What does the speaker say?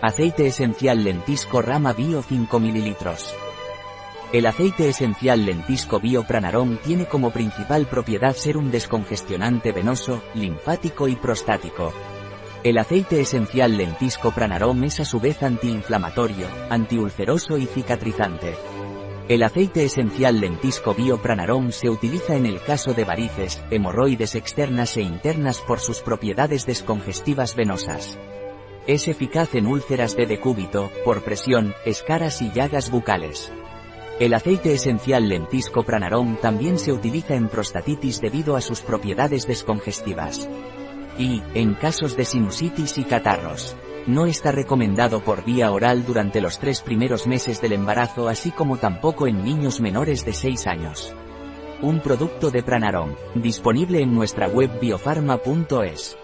Aceite esencial lentisco rama bio 5 ml. El aceite esencial lentisco bio Pranarom tiene como principal propiedad ser un descongestionante venoso, linfático y prostático. El aceite esencial lentisco Pranarom es a su vez antiinflamatorio, antiulceroso y cicatrizante. El aceite esencial lentisco bio Pranarom se utiliza en el caso de varices, hemorroides externas e internas por sus propiedades descongestivas venosas. Es eficaz en úlceras de decúbito, por presión, escaras y llagas bucales. El aceite esencial lentisco pranarom también se utiliza en prostatitis debido a sus propiedades descongestivas. Y, en casos de sinusitis y catarros. No está recomendado por vía oral durante los tres primeros meses del embarazo así como tampoco en niños menores de 6 años. Un producto de Pranarom, disponible en nuestra web biofarma.es.